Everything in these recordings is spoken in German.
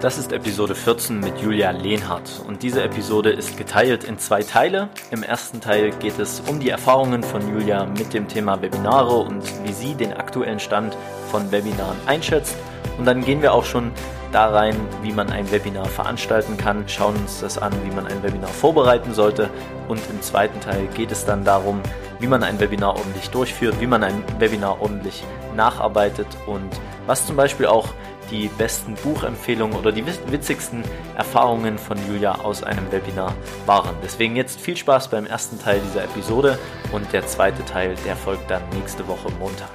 Das ist Episode 14 mit Julia Lehnhardt und diese Episode ist geteilt in zwei Teile. Im ersten Teil geht es um die Erfahrungen von Julia mit dem Thema Webinare und wie sie den aktuellen Stand von Webinaren einschätzt. Und dann gehen wir auch schon da rein, wie man ein Webinar veranstalten kann, schauen uns das an, wie man ein Webinar vorbereiten sollte und im zweiten Teil geht es dann darum, wie man ein Webinar ordentlich durchführt, wie man ein Webinar ordentlich nacharbeitet und was zum Beispiel auch die besten Buchempfehlungen oder die witzigsten Erfahrungen von Julia aus einem Webinar waren. Deswegen jetzt viel Spaß beim ersten Teil dieser Episode und der zweite Teil, der folgt dann nächste Woche Montag.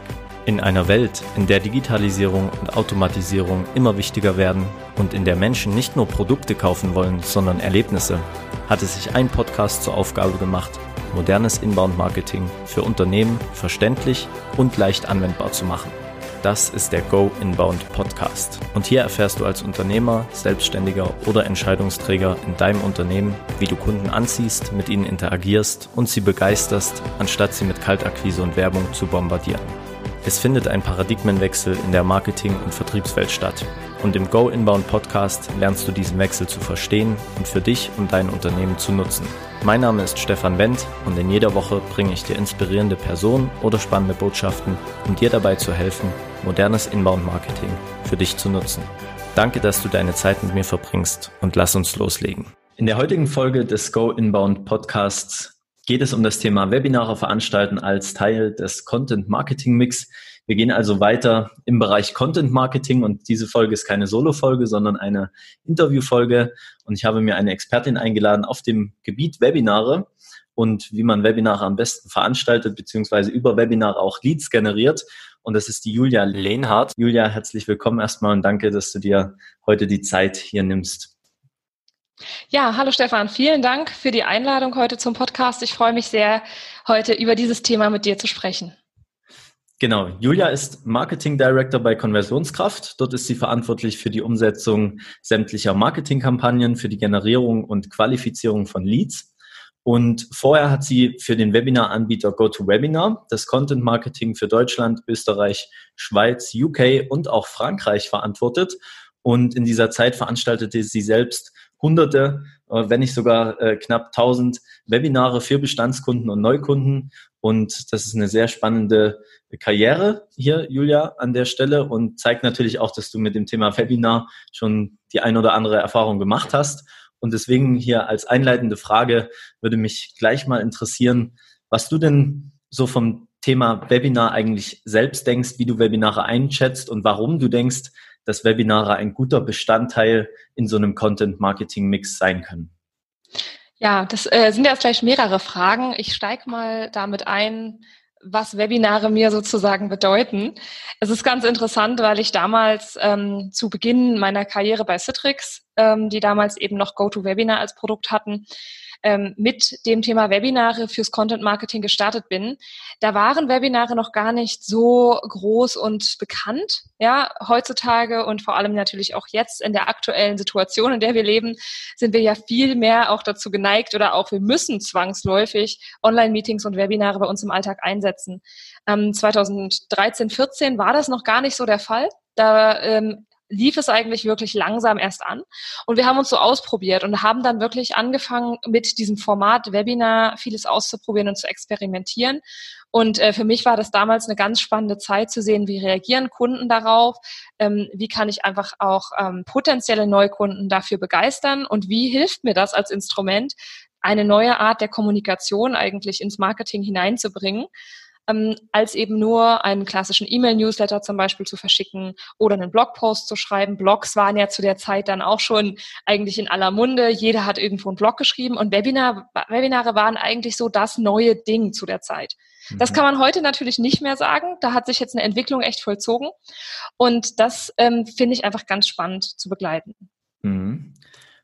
In einer Welt, in der Digitalisierung und Automatisierung immer wichtiger werden und in der Menschen nicht nur Produkte kaufen wollen, sondern Erlebnisse, hat es sich ein Podcast zur Aufgabe gemacht, modernes Inbound-Marketing für Unternehmen verständlich und leicht anwendbar zu machen. Das ist der Go Inbound Podcast. Und hier erfährst du als Unternehmer, Selbstständiger oder Entscheidungsträger in deinem Unternehmen, wie du Kunden anziehst, mit ihnen interagierst und sie begeisterst, anstatt sie mit Kaltakquise und Werbung zu bombardieren. Es findet ein Paradigmenwechsel in der Marketing- und Vertriebswelt statt. Und im Go Inbound Podcast lernst du diesen Wechsel zu verstehen und für dich und dein Unternehmen zu nutzen. Mein Name ist Stefan Wendt und in jeder Woche bringe ich dir inspirierende Personen oder spannende Botschaften, um dir dabei zu helfen, modernes Inbound Marketing für dich zu nutzen. Danke, dass du deine Zeit mit mir verbringst und lass uns loslegen. In der heutigen Folge des Go Inbound Podcasts geht es um das Thema Webinare veranstalten als Teil des Content Marketing Mix. Wir gehen also weiter im Bereich Content Marketing und diese Folge ist keine Solo-Folge, sondern eine Interview-Folge und ich habe mir eine Expertin eingeladen auf dem Gebiet Webinare und wie man Webinare am besten veranstaltet, beziehungsweise über Webinare auch Leads generiert. Und das ist die Julia Lehnhardt. Julia, herzlich willkommen erstmal und danke, dass du dir heute die Zeit hier nimmst. Ja, hallo Stefan, vielen Dank für die Einladung heute zum Podcast. Ich freue mich sehr, heute über dieses Thema mit dir zu sprechen. Genau, Julia ist Marketing Director bei Konversionskraft. Dort ist sie verantwortlich für die Umsetzung sämtlicher Marketingkampagnen, für die Generierung und Qualifizierung von Leads. Und vorher hat sie für den Webinar-Anbieter GoToWebinar das Content Marketing für Deutschland, Österreich, Schweiz, UK und auch Frankreich verantwortet. Und in dieser Zeit veranstaltete sie selbst hunderte, wenn nicht sogar äh, knapp 1000 Webinare für Bestandskunden und Neukunden. Und das ist eine sehr spannende Karriere hier, Julia, an der Stelle und zeigt natürlich auch, dass du mit dem Thema Webinar schon die ein oder andere Erfahrung gemacht hast. Und deswegen hier als einleitende Frage würde mich gleich mal interessieren, was du denn so vom Thema Webinar eigentlich selbst denkst, wie du Webinare einschätzt und warum du denkst, dass Webinare ein guter Bestandteil in so einem Content-Marketing-Mix sein können? Ja, das äh, sind jetzt gleich mehrere Fragen. Ich steige mal damit ein, was Webinare mir sozusagen bedeuten. Es ist ganz interessant, weil ich damals ähm, zu Beginn meiner Karriere bei Citrix, ähm, die damals eben noch GoToWebinar als Produkt hatten, ähm, mit dem Thema Webinare fürs Content Marketing gestartet bin, da waren Webinare noch gar nicht so groß und bekannt. Ja, heutzutage und vor allem natürlich auch jetzt in der aktuellen Situation, in der wir leben, sind wir ja viel mehr auch dazu geneigt oder auch wir müssen zwangsläufig Online-Meetings und Webinare bei uns im Alltag einsetzen. Ähm, 2013, 14 war das noch gar nicht so der Fall. Da ähm, lief es eigentlich wirklich langsam erst an. Und wir haben uns so ausprobiert und haben dann wirklich angefangen, mit diesem Format Webinar vieles auszuprobieren und zu experimentieren. Und äh, für mich war das damals eine ganz spannende Zeit zu sehen, wie reagieren Kunden darauf, ähm, wie kann ich einfach auch ähm, potenzielle Neukunden dafür begeistern und wie hilft mir das als Instrument, eine neue Art der Kommunikation eigentlich ins Marketing hineinzubringen ähm, als eben nur einen klassischen E-Mail-Newsletter zum Beispiel zu verschicken oder einen Blogpost zu schreiben. Blogs waren ja zu der Zeit dann auch schon eigentlich in aller Munde. Jeder hat irgendwo einen Blog geschrieben und Webinar, Webinare waren eigentlich so das neue Ding zu der Zeit. Das mhm. kann man heute natürlich nicht mehr sagen. Da hat sich jetzt eine Entwicklung echt vollzogen. Und das ähm, finde ich einfach ganz spannend zu begleiten. Mhm.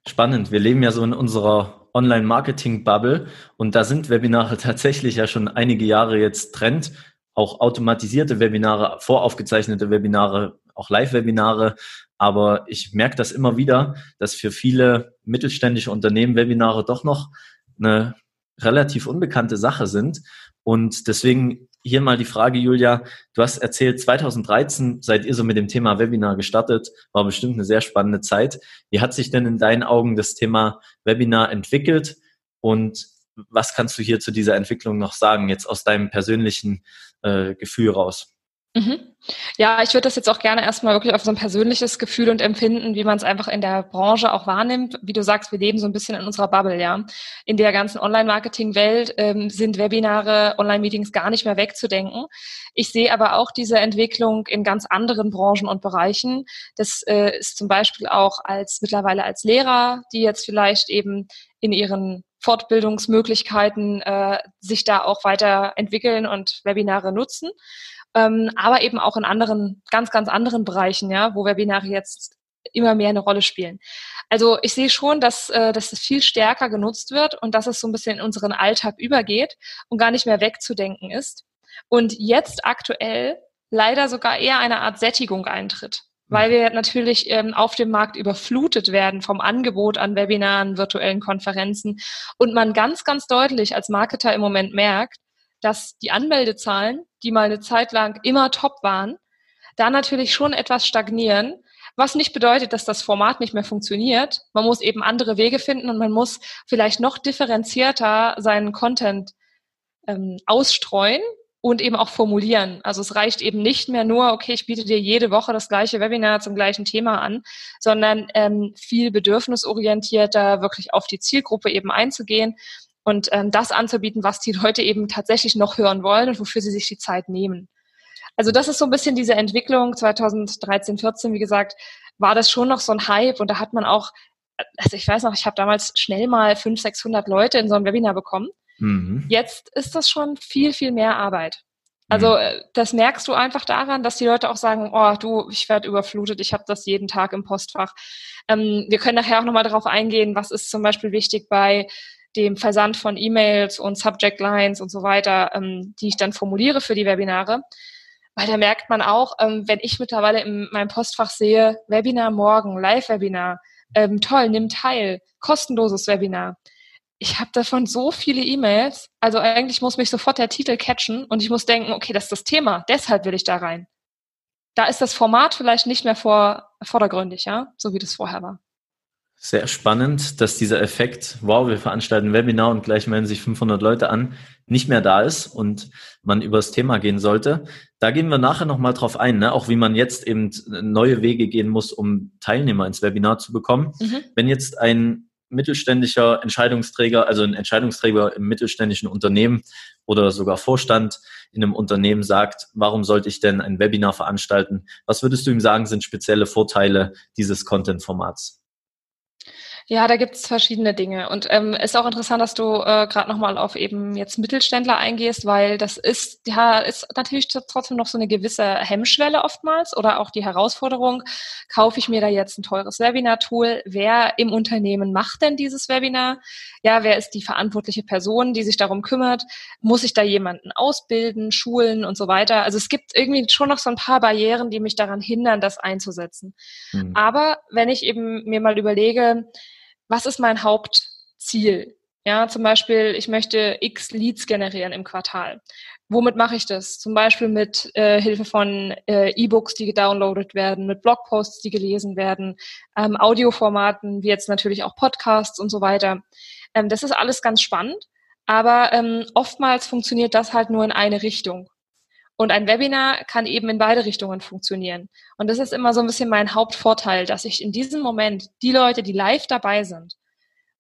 Spannend. Wir leben ja so in unserer Online-Marketing-Bubble und da sind Webinare tatsächlich ja schon einige Jahre jetzt Trend. Auch automatisierte Webinare, voraufgezeichnete Webinare, auch Live-Webinare. Aber ich merke das immer wieder, dass für viele mittelständische Unternehmen Webinare doch noch eine relativ unbekannte Sache sind. Und deswegen hier mal die Frage, Julia. Du hast erzählt, 2013 seid ihr so mit dem Thema Webinar gestartet. War bestimmt eine sehr spannende Zeit. Wie hat sich denn in deinen Augen das Thema Webinar entwickelt? Und was kannst du hier zu dieser Entwicklung noch sagen, jetzt aus deinem persönlichen äh, Gefühl raus? Mhm. Ja, ich würde das jetzt auch gerne erstmal wirklich auf so ein persönliches Gefühl und Empfinden, wie man es einfach in der Branche auch wahrnimmt. Wie du sagst, wir leben so ein bisschen in unserer Bubble, ja. In der ganzen Online-Marketing-Welt ähm, sind Webinare, Online-Meetings gar nicht mehr wegzudenken. Ich sehe aber auch diese Entwicklung in ganz anderen Branchen und Bereichen. Das äh, ist zum Beispiel auch als mittlerweile als Lehrer, die jetzt vielleicht eben in ihren Fortbildungsmöglichkeiten äh, sich da auch weiterentwickeln und Webinare nutzen ähm, aber eben auch in anderen, ganz, ganz anderen Bereichen, ja, wo Webinare jetzt immer mehr eine Rolle spielen. Also ich sehe schon, dass, äh, dass es viel stärker genutzt wird und dass es so ein bisschen in unseren Alltag übergeht und gar nicht mehr wegzudenken ist. Und jetzt aktuell leider sogar eher eine Art Sättigung eintritt, weil wir natürlich ähm, auf dem Markt überflutet werden vom Angebot an Webinaren, virtuellen Konferenzen und man ganz, ganz deutlich als Marketer im Moment merkt, dass die Anmeldezahlen, die mal eine Zeit lang immer top waren, da natürlich schon etwas stagnieren, was nicht bedeutet, dass das Format nicht mehr funktioniert. Man muss eben andere Wege finden und man muss vielleicht noch differenzierter seinen Content ähm, ausstreuen und eben auch formulieren. Also es reicht eben nicht mehr nur, okay, ich biete dir jede Woche das gleiche Webinar zum gleichen Thema an, sondern ähm, viel bedürfnisorientierter wirklich auf die Zielgruppe eben einzugehen und ähm, das anzubieten, was die Leute eben tatsächlich noch hören wollen und wofür sie sich die Zeit nehmen. Also das ist so ein bisschen diese Entwicklung 2013, 14, wie gesagt, war das schon noch so ein Hype und da hat man auch, also ich weiß noch, ich habe damals schnell mal 500, 600 Leute in so ein Webinar bekommen. Mhm. Jetzt ist das schon viel, viel mehr Arbeit. Also mhm. äh, das merkst du einfach daran, dass die Leute auch sagen, oh du, ich werde überflutet, ich habe das jeden Tag im Postfach. Ähm, wir können nachher auch nochmal darauf eingehen, was ist zum Beispiel wichtig bei dem Versand von E-Mails und Subject Lines und so weiter, ähm, die ich dann formuliere für die Webinare. Weil da merkt man auch, ähm, wenn ich mittlerweile in meinem Postfach sehe, Webinar morgen, Live-Webinar, ähm, toll, nimm teil, kostenloses Webinar. Ich habe davon so viele E-Mails, also eigentlich muss mich sofort der Titel catchen und ich muss denken, okay, das ist das Thema, deshalb will ich da rein. Da ist das Format vielleicht nicht mehr vor, vordergründig, ja, so wie das vorher war. Sehr spannend, dass dieser Effekt, wow, wir veranstalten ein Webinar und gleich melden sich 500 Leute an, nicht mehr da ist und man über das Thema gehen sollte. Da gehen wir nachher nochmal drauf ein, ne? auch wie man jetzt eben neue Wege gehen muss, um Teilnehmer ins Webinar zu bekommen. Mhm. Wenn jetzt ein mittelständischer Entscheidungsträger, also ein Entscheidungsträger im mittelständischen Unternehmen oder sogar Vorstand in einem Unternehmen sagt, warum sollte ich denn ein Webinar veranstalten? Was würdest du ihm sagen, sind spezielle Vorteile dieses Content-Formats? Ja, da gibt's verschiedene Dinge. Und ähm, ist auch interessant, dass du äh, gerade nochmal auf eben jetzt Mittelständler eingehst, weil das ist, ja, ist natürlich trotzdem noch so eine gewisse Hemmschwelle oftmals oder auch die Herausforderung, kaufe ich mir da jetzt ein teures Webinar-Tool? Wer im Unternehmen macht denn dieses Webinar? Ja, wer ist die verantwortliche Person, die sich darum kümmert? Muss ich da jemanden ausbilden, schulen und so weiter? Also es gibt irgendwie schon noch so ein paar Barrieren, die mich daran hindern, das einzusetzen. Mhm. Aber wenn ich eben mir mal überlege, was ist mein Hauptziel? Ja, zum Beispiel, ich möchte x Leads generieren im Quartal. Womit mache ich das? Zum Beispiel mit äh, Hilfe von äh, E-Books, die gedownloadet werden, mit Blogposts, die gelesen werden, ähm, Audioformaten, wie jetzt natürlich auch Podcasts und so weiter. Ähm, das ist alles ganz spannend, aber ähm, oftmals funktioniert das halt nur in eine Richtung. Und ein Webinar kann eben in beide Richtungen funktionieren. Und das ist immer so ein bisschen mein Hauptvorteil, dass ich in diesem Moment die Leute, die live dabei sind,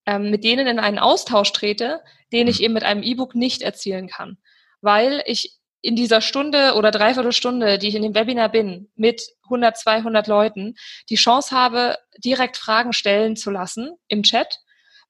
ähm, mit denen in einen Austausch trete, den ich mhm. eben mit einem E-Book nicht erzielen kann. Weil ich in dieser Stunde oder Dreiviertelstunde, die ich in dem Webinar bin, mit 100, 200 Leuten, die Chance habe, direkt Fragen stellen zu lassen im Chat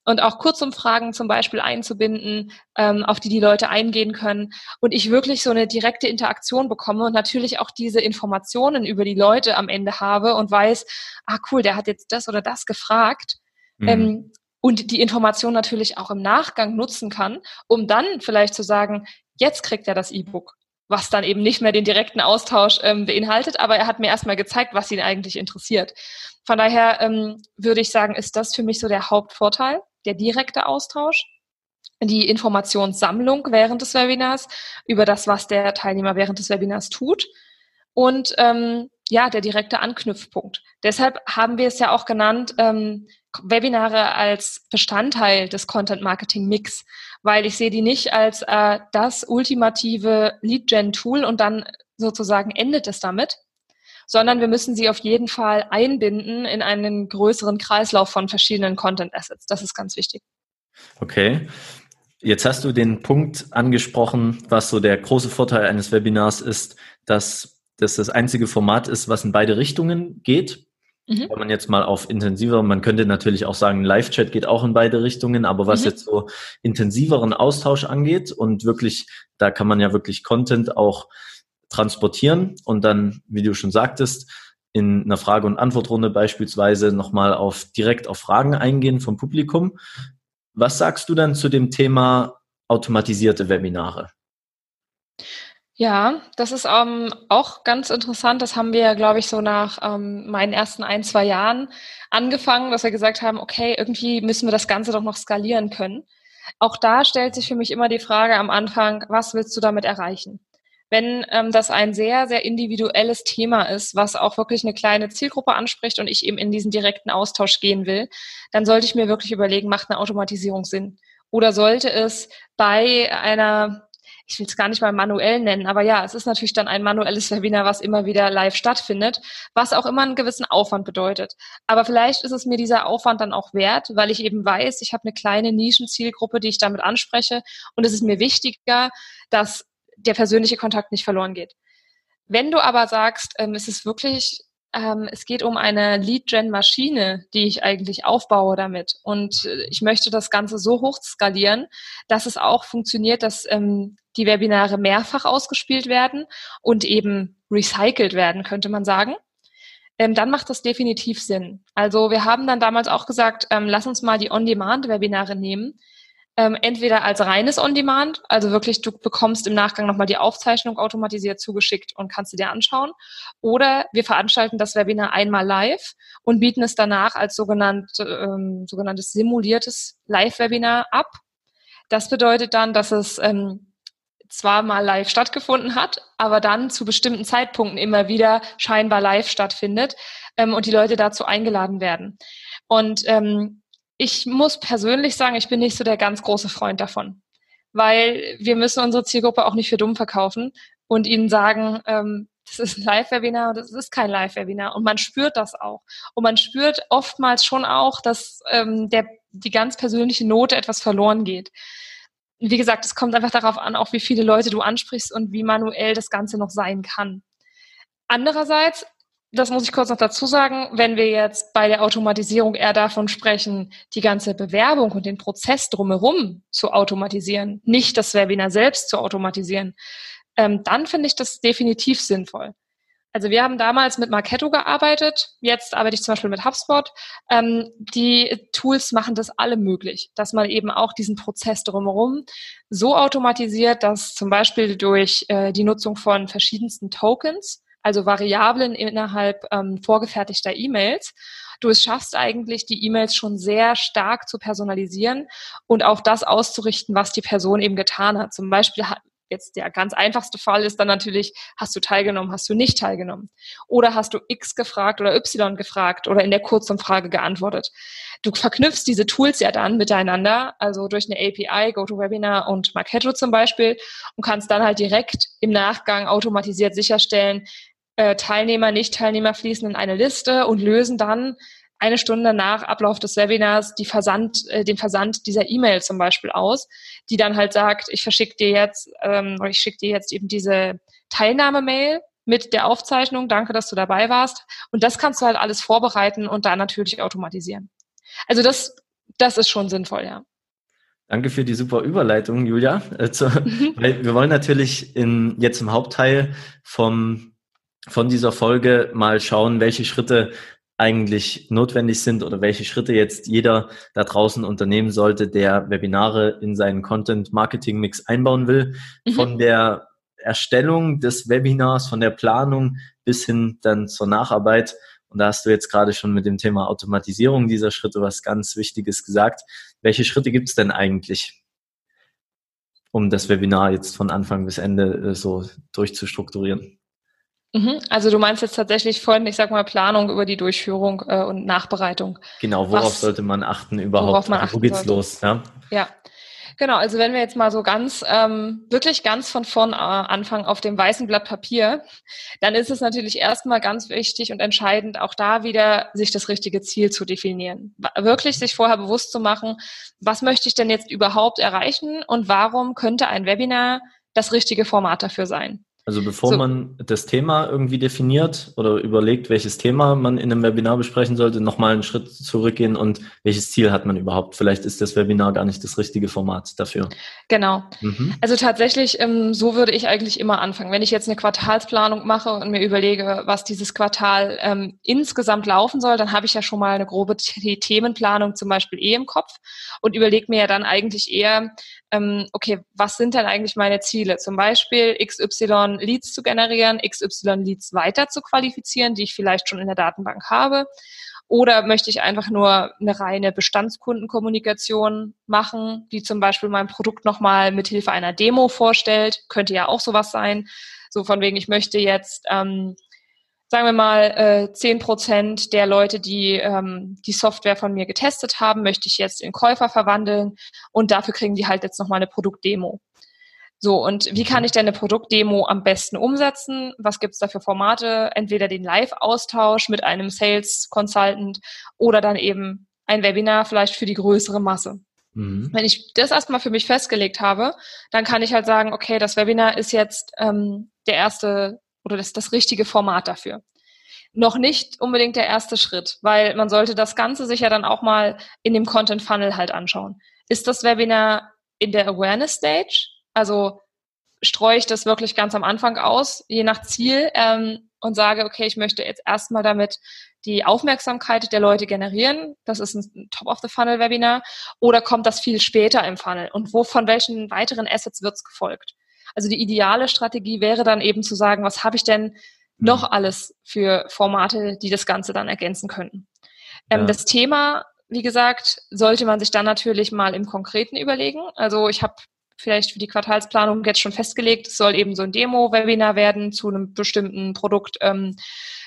und auch Kurzumfragen zum Beispiel einzubinden, ähm, auf die die Leute eingehen können und ich wirklich so eine direkte Interaktion bekomme und natürlich auch diese Informationen über die Leute am Ende habe und weiß, ah cool, der hat jetzt das oder das gefragt. Mhm. Ähm, und die Information natürlich auch im Nachgang nutzen kann, um dann vielleicht zu sagen, jetzt kriegt er das E-Book was dann eben nicht mehr den direkten Austausch ähm, beinhaltet, aber er hat mir erstmal gezeigt, was ihn eigentlich interessiert. Von daher ähm, würde ich sagen, ist das für mich so der Hauptvorteil der direkte Austausch. die Informationssammlung während des Webinars über das, was der Teilnehmer während des Webinars tut und ähm, ja, der direkte Anknüpfpunkt. Deshalb haben wir es ja auch genannt, ähm, Webinare als Bestandteil des Content Marketing Mix, weil ich sehe die nicht als äh, das ultimative Lead Gen Tool und dann sozusagen endet es damit, sondern wir müssen sie auf jeden Fall einbinden in einen größeren Kreislauf von verschiedenen Content Assets. Das ist ganz wichtig. Okay. Jetzt hast du den Punkt angesprochen, was so der große Vorteil eines Webinars ist, dass das das einzige Format ist, was in beide Richtungen geht. Mhm. Wenn man jetzt mal auf intensiver, man könnte natürlich auch sagen, Live-Chat geht auch in beide Richtungen, aber was mhm. jetzt so intensiveren Austausch angeht und wirklich, da kann man ja wirklich Content auch transportieren und dann, wie du schon sagtest, in einer Frage- und Antwortrunde beispielsweise nochmal auf direkt auf Fragen eingehen vom Publikum. Was sagst du dann zu dem Thema automatisierte Webinare? Ja, das ist ähm, auch ganz interessant. Das haben wir, glaube ich, so nach ähm, meinen ersten ein, zwei Jahren angefangen, dass wir gesagt haben, okay, irgendwie müssen wir das Ganze doch noch skalieren können. Auch da stellt sich für mich immer die Frage am Anfang, was willst du damit erreichen? Wenn ähm, das ein sehr, sehr individuelles Thema ist, was auch wirklich eine kleine Zielgruppe anspricht und ich eben in diesen direkten Austausch gehen will, dann sollte ich mir wirklich überlegen, macht eine Automatisierung Sinn? Oder sollte es bei einer ich will es gar nicht mal manuell nennen, aber ja, es ist natürlich dann ein manuelles Webinar, was immer wieder live stattfindet, was auch immer einen gewissen Aufwand bedeutet. Aber vielleicht ist es mir dieser Aufwand dann auch wert, weil ich eben weiß, ich habe eine kleine Nischenzielgruppe, die ich damit anspreche und es ist mir wichtiger, dass der persönliche Kontakt nicht verloren geht. Wenn du aber sagst, ähm, es ist wirklich, ähm, es geht um eine Lead-Gen-Maschine, die ich eigentlich aufbaue damit und äh, ich möchte das Ganze so hoch skalieren, dass es auch funktioniert, dass ähm, die Webinare mehrfach ausgespielt werden und eben recycelt werden, könnte man sagen. Ähm, dann macht das definitiv Sinn. Also wir haben dann damals auch gesagt, ähm, lass uns mal die On-Demand-Webinare nehmen ähm, entweder als reines On-Demand, also wirklich du bekommst im Nachgang nochmal die Aufzeichnung automatisiert zugeschickt und kannst sie dir anschauen. Oder wir veranstalten das Webinar einmal live und bieten es danach als sogenannt, ähm, sogenanntes simuliertes Live-Webinar ab. Das bedeutet dann, dass es ähm, zwar mal live stattgefunden hat, aber dann zu bestimmten Zeitpunkten immer wieder scheinbar live stattfindet ähm, und die Leute dazu eingeladen werden. Und ähm, ich muss persönlich sagen, ich bin nicht so der ganz große Freund davon, weil wir müssen unsere Zielgruppe auch nicht für dumm verkaufen und ihnen sagen, ähm, das ist ein Live-Webinar und das ist kein Live-Webinar. Und man spürt das auch. Und man spürt oftmals schon auch, dass ähm, der, die ganz persönliche Note etwas verloren geht. Wie gesagt, es kommt einfach darauf an, auch wie viele Leute du ansprichst und wie manuell das Ganze noch sein kann. Andererseits das muss ich kurz noch dazu sagen, wenn wir jetzt bei der Automatisierung eher davon sprechen, die ganze Bewerbung und den Prozess drumherum zu automatisieren, nicht das Webinar selbst zu automatisieren, ähm, dann finde ich das definitiv sinnvoll. Also wir haben damals mit Marketo gearbeitet, jetzt arbeite ich zum Beispiel mit HubSpot. Ähm, die Tools machen das alle möglich, dass man eben auch diesen Prozess drumherum so automatisiert, dass zum Beispiel durch äh, die Nutzung von verschiedensten Tokens, also Variablen innerhalb ähm, vorgefertigter E-Mails. Du es schaffst eigentlich, die E-Mails schon sehr stark zu personalisieren und auf das auszurichten, was die Person eben getan hat. Zum Beispiel jetzt der ganz einfachste Fall ist dann natürlich, hast du teilgenommen, hast du nicht teilgenommen? Oder hast du X gefragt oder Y gefragt oder in der Kurzumfrage geantwortet? Du verknüpfst diese Tools ja dann miteinander, also durch eine API, GoToWebinar und Marketo zum Beispiel und kannst dann halt direkt im Nachgang automatisiert sicherstellen, äh, Teilnehmer, Nicht-Teilnehmer fließen in eine Liste und lösen dann eine Stunde nach Ablauf des Webinars die Versand, äh, den Versand dieser E-Mail zum Beispiel aus, die dann halt sagt, ich verschicke dir jetzt ähm, oder ich schicke dir jetzt eben diese Teilnahme-Mail mit der Aufzeichnung. Danke, dass du dabei warst. Und das kannst du halt alles vorbereiten und dann natürlich automatisieren. Also das, das ist schon sinnvoll, ja. Danke für die super Überleitung, Julia. Also, weil wir wollen natürlich in, jetzt im Hauptteil vom von dieser Folge mal schauen, welche Schritte eigentlich notwendig sind oder welche Schritte jetzt jeder da draußen unternehmen sollte, der Webinare in seinen Content Marketing Mix einbauen will. Mhm. Von der Erstellung des Webinars, von der Planung bis hin dann zur Nacharbeit. Und da hast du jetzt gerade schon mit dem Thema Automatisierung dieser Schritte was ganz Wichtiges gesagt. Welche Schritte gibt es denn eigentlich? um das Webinar jetzt von Anfang bis Ende äh, so durchzustrukturieren. Mhm. Also du meinst jetzt tatsächlich von, ich sag mal, Planung über die Durchführung äh, und Nachbereitung. Genau, worauf Was, sollte man achten überhaupt? Worauf man achten Wo geht's sollte. los? Ja? ja, Genau, also wenn wir jetzt mal so ganz, ähm, wirklich ganz von vorn äh, anfangen auf dem weißen Blatt Papier, dann ist es natürlich erstmal ganz wichtig und entscheidend, auch da wieder sich das richtige Ziel zu definieren. Wirklich sich vorher bewusst zu machen, was möchte ich denn jetzt überhaupt erreichen und warum könnte ein Webinar das richtige Format dafür sein. Also bevor so. man das Thema irgendwie definiert oder überlegt, welches Thema man in einem Webinar besprechen sollte, nochmal einen Schritt zurückgehen und welches Ziel hat man überhaupt? Vielleicht ist das Webinar gar nicht das richtige Format dafür. Genau. Mhm. Also tatsächlich, ähm, so würde ich eigentlich immer anfangen. Wenn ich jetzt eine Quartalsplanung mache und mir überlege, was dieses Quartal ähm, insgesamt laufen soll, dann habe ich ja schon mal eine grobe Themenplanung zum Beispiel eh im Kopf und überlege mir ja dann eigentlich eher, ähm, okay, was sind denn eigentlich meine Ziele? Zum Beispiel XY Leads zu generieren, XY Leads weiter zu qualifizieren, die ich vielleicht schon in der Datenbank habe. Oder möchte ich einfach nur eine reine Bestandskundenkommunikation machen, die zum Beispiel mein Produkt nochmal mit Hilfe einer Demo vorstellt? Könnte ja auch sowas sein. So von wegen, ich möchte jetzt ähm, sagen wir mal, zehn äh, Prozent der Leute, die ähm, die Software von mir getestet haben, möchte ich jetzt in Käufer verwandeln und dafür kriegen die halt jetzt nochmal eine Produktdemo. So, und wie kann ich denn eine Produktdemo am besten umsetzen? Was gibt's da für Formate? Entweder den Live-Austausch mit einem Sales Consultant oder dann eben ein Webinar vielleicht für die größere Masse. Mhm. Wenn ich das erstmal für mich festgelegt habe, dann kann ich halt sagen, okay, das Webinar ist jetzt ähm, der erste oder das, das richtige Format dafür. Noch nicht unbedingt der erste Schritt, weil man sollte das Ganze sich ja dann auch mal in dem Content Funnel halt anschauen. Ist das Webinar in der Awareness Stage? Also streue ich das wirklich ganz am Anfang aus, je nach Ziel, ähm, und sage, okay, ich möchte jetzt erstmal damit die Aufmerksamkeit der Leute generieren. Das ist ein Top-of-the-Funnel-Webinar. Oder kommt das viel später im Funnel? Und wo, von welchen weiteren Assets wird es gefolgt? Also die ideale Strategie wäre dann eben zu sagen, was habe ich denn noch mhm. alles für Formate, die das Ganze dann ergänzen könnten. Ähm, ja. Das Thema, wie gesagt, sollte man sich dann natürlich mal im Konkreten überlegen. Also ich habe vielleicht für die Quartalsplanung jetzt schon festgelegt, es soll eben so ein Demo-Webinar werden zu einem bestimmten Produkt. Ähm,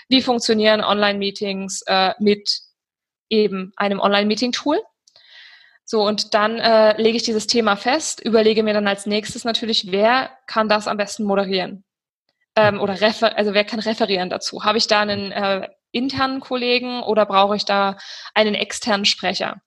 wie funktionieren Online-Meetings äh, mit eben einem Online-Meeting-Tool? So, und dann äh, lege ich dieses Thema fest, überlege mir dann als nächstes natürlich, wer kann das am besten moderieren? Ähm, oder refer also wer kann referieren dazu? Habe ich da einen äh, internen Kollegen oder brauche ich da einen externen Sprecher?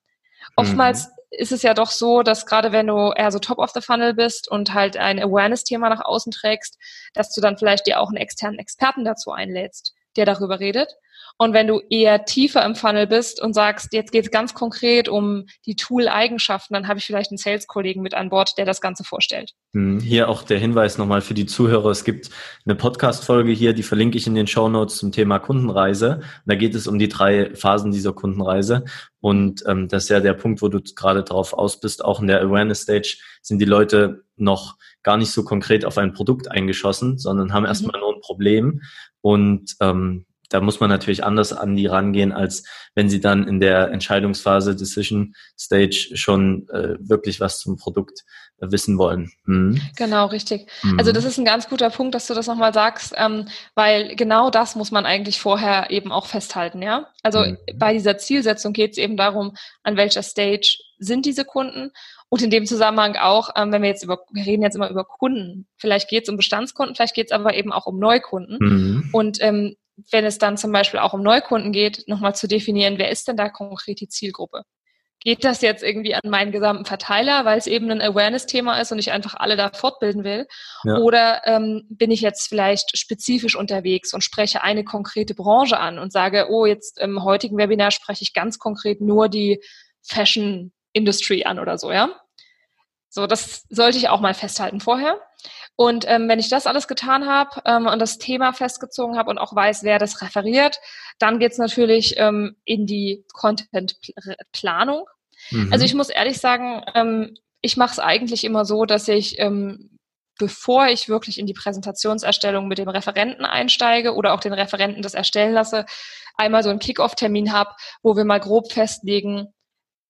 Oftmals mhm. ist es ja doch so, dass gerade wenn du eher so top of the funnel bist und halt ein Awareness-Thema nach außen trägst, dass du dann vielleicht dir auch einen externen Experten dazu einlädst, der darüber redet. Und wenn du eher tiefer im Funnel bist und sagst, jetzt geht es ganz konkret um die Tool-Eigenschaften, dann habe ich vielleicht einen Sales-Kollegen mit an Bord, der das Ganze vorstellt. Hm, hier auch der Hinweis nochmal für die Zuhörer. Es gibt eine Podcast-Folge hier, die verlinke ich in den Show Notes zum Thema Kundenreise. Da geht es um die drei Phasen dieser Kundenreise. Und ähm, das ist ja der Punkt, wo du gerade drauf aus bist. Auch in der Awareness-Stage sind die Leute noch gar nicht so konkret auf ein Produkt eingeschossen, sondern haben mhm. erstmal nur ein Problem. Und ähm, da muss man natürlich anders an die rangehen, als wenn sie dann in der Entscheidungsphase, Decision Stage schon äh, wirklich was zum Produkt äh, wissen wollen. Mhm. Genau, richtig. Mhm. Also das ist ein ganz guter Punkt, dass du das nochmal sagst, ähm, weil genau das muss man eigentlich vorher eben auch festhalten, ja. Also mhm. bei dieser Zielsetzung geht es eben darum, an welcher Stage sind diese Kunden und in dem Zusammenhang auch, ähm, wenn wir jetzt über, wir reden jetzt immer über Kunden, vielleicht geht es um Bestandskunden, vielleicht geht es aber eben auch um Neukunden. Mhm. Und ähm, wenn es dann zum Beispiel auch um Neukunden geht, nochmal zu definieren, wer ist denn da konkret die Zielgruppe? Geht das jetzt irgendwie an meinen gesamten Verteiler, weil es eben ein Awareness-Thema ist und ich einfach alle da fortbilden will? Ja. Oder ähm, bin ich jetzt vielleicht spezifisch unterwegs und spreche eine konkrete Branche an und sage, oh, jetzt im heutigen Webinar spreche ich ganz konkret nur die Fashion Industry an oder so, ja? So, das sollte ich auch mal festhalten vorher. Und ähm, wenn ich das alles getan habe ähm, und das Thema festgezogen habe und auch weiß, wer das referiert, dann geht's natürlich ähm, in die Content-Planung. Mhm. Also ich muss ehrlich sagen, ähm, ich mache es eigentlich immer so, dass ich, ähm, bevor ich wirklich in die Präsentationserstellung mit dem Referenten einsteige oder auch den Referenten das erstellen lasse, einmal so einen Kick-Off-Termin habe, wo wir mal grob festlegen,